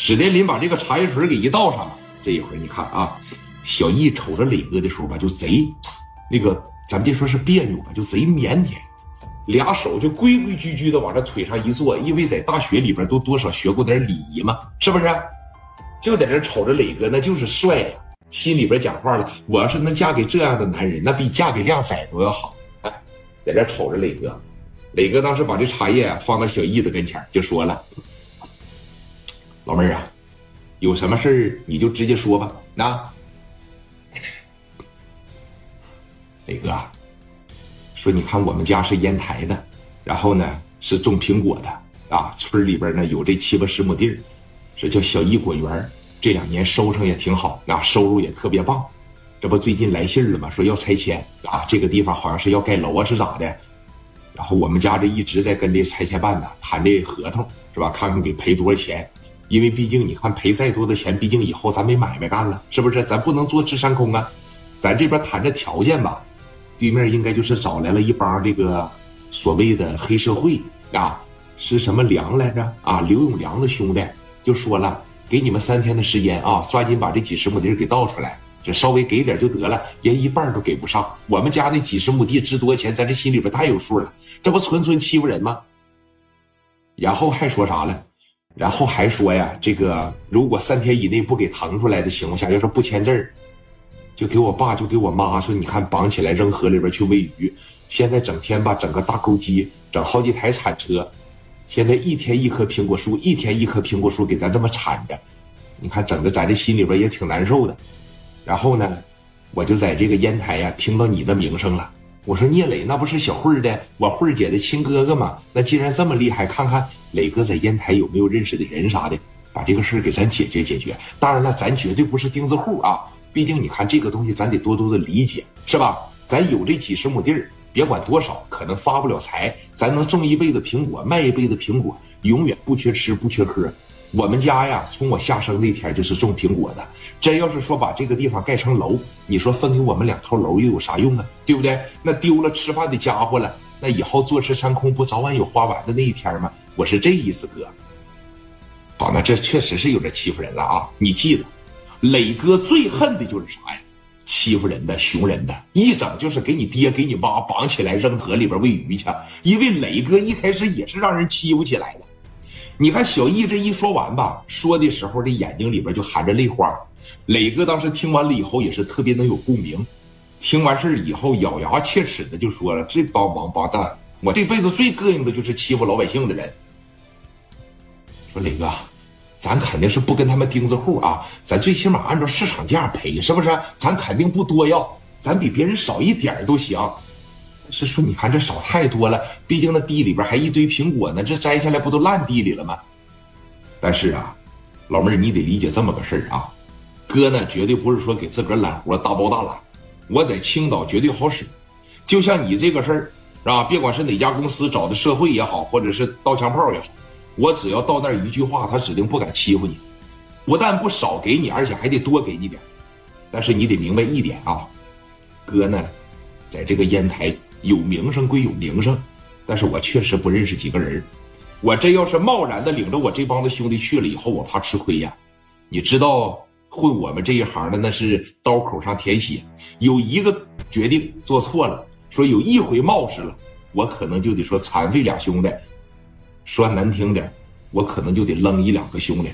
史殿林把这个茶叶水给一倒上了，这一会儿你看啊，小易瞅着磊哥的时候吧，就贼那个，咱别说是别扭吧，就贼腼腆，俩手就规规矩矩的往这腿上一坐，因为在大学里边都多少学过点礼仪嘛，是不是？就在这瞅着磊哥，那就是帅呀，心里边讲话了，我要是能嫁给这样的男人，那比嫁给靓仔都要好。哎，在这瞅着磊哥，磊哥当时把这茶叶放到小易的跟前，就说了。老妹儿啊，有什么事儿你就直接说吧。那磊哥说：“你看我们家是烟台的，然后呢是种苹果的啊，村里边呢有这七八十亩地儿，是叫小易果园。这两年收成也挺好，啊，收入也特别棒。这不最近来信了吗？说要拆迁啊，这个地方好像是要盖楼啊，是咋的？然后我们家这一直在跟这拆迁办呢谈这合同，是吧？看看给赔多少钱。”因为毕竟你看赔再多的钱，毕竟以后咱没买卖干了，是不是？咱不能坐吃山空啊！咱这边谈着条件吧，对面应该就是找来了一帮这个所谓的黑社会啊，是什么梁来着？啊，刘永良的兄弟就说了，给你们三天的时间啊，抓紧把这几十亩地给倒出来，这稍微给点就得了，连一半都给不上。我们家那几十亩地值多少钱，咱这心里边太有数了，这不纯纯欺负人吗？然后还说啥了？然后还说呀，这个如果三天以内不给腾出来的情况下，要是不签字儿，就给我爸就给我妈说，你看绑起来扔河里边去喂鱼。现在整天吧，整个大钩机，整好几台铲车，现在一天一棵苹果树，一天一棵苹果树给咱这么铲着，你看整的咱这心里边也挺难受的。然后呢，我就在这个烟台呀听到你的名声了。我说聂磊那不是小慧儿的我慧儿姐的亲哥哥吗？那既然这么厉害，看看磊哥在烟台有没有认识的人啥的，把这个事儿给咱解决解决。当然了，咱绝对不是钉子户啊，毕竟你看这个东西，咱得多多的理解，是吧？咱有这几十亩地儿，别管多少，可能发不了财，咱能种一辈子苹果，卖一辈子苹果，永远不缺吃不缺喝。我们家呀，从我下生那天就是种苹果的。真要是说把这个地方盖成楼，你说分给我们两套楼又有啥用啊？对不对？那丢了吃饭的家伙了，那以后坐吃山空不早晚有花完的那一天吗？我是这意思，哥。好，那这确实是有点欺负人了啊！你记得，磊哥最恨的就是啥呀？欺负人的、熊人的，一整就是给你爹、给你妈绑起来扔河里边喂鱼去。因为磊哥一开始也是让人欺负起来的。你看小易这一说完吧，说的时候这眼睛里边就含着泪花。磊哥当时听完了以后也是特别能有共鸣，听完事以后咬牙切齿的就说了：“这帮王八蛋，我这辈子最膈应的就是欺负老百姓的人。”说磊哥，咱肯定是不跟他们钉子户啊，咱最起码按照市场价赔，是不是？咱肯定不多要，咱比别人少一点都行。是说，你看这少太多了，毕竟那地里边还一堆苹果呢，这摘下来不都烂地里了吗？但是啊，老妹儿，你得理解这么个事儿啊，哥呢绝对不是说给自个儿揽活大包大揽，我在青岛绝对好使。就像你这个事儿，是吧？别管是哪家公司找的社会也好，或者是刀枪炮也好，我只要到那儿一句话，他指定不敢欺负你，不但不少给你，而且还得多给你点。但是你得明白一点啊，哥呢，在这个烟台。有名声归有名声，但是我确实不认识几个人。我真要是贸然的领着我这帮子兄弟去了以后，我怕吃亏呀。你知道混我们这一行的那是刀口上舔血，有一个决定做错了，说有一回冒失了，我可能就得说残废俩兄弟。说难听点，我可能就得扔一两个兄弟。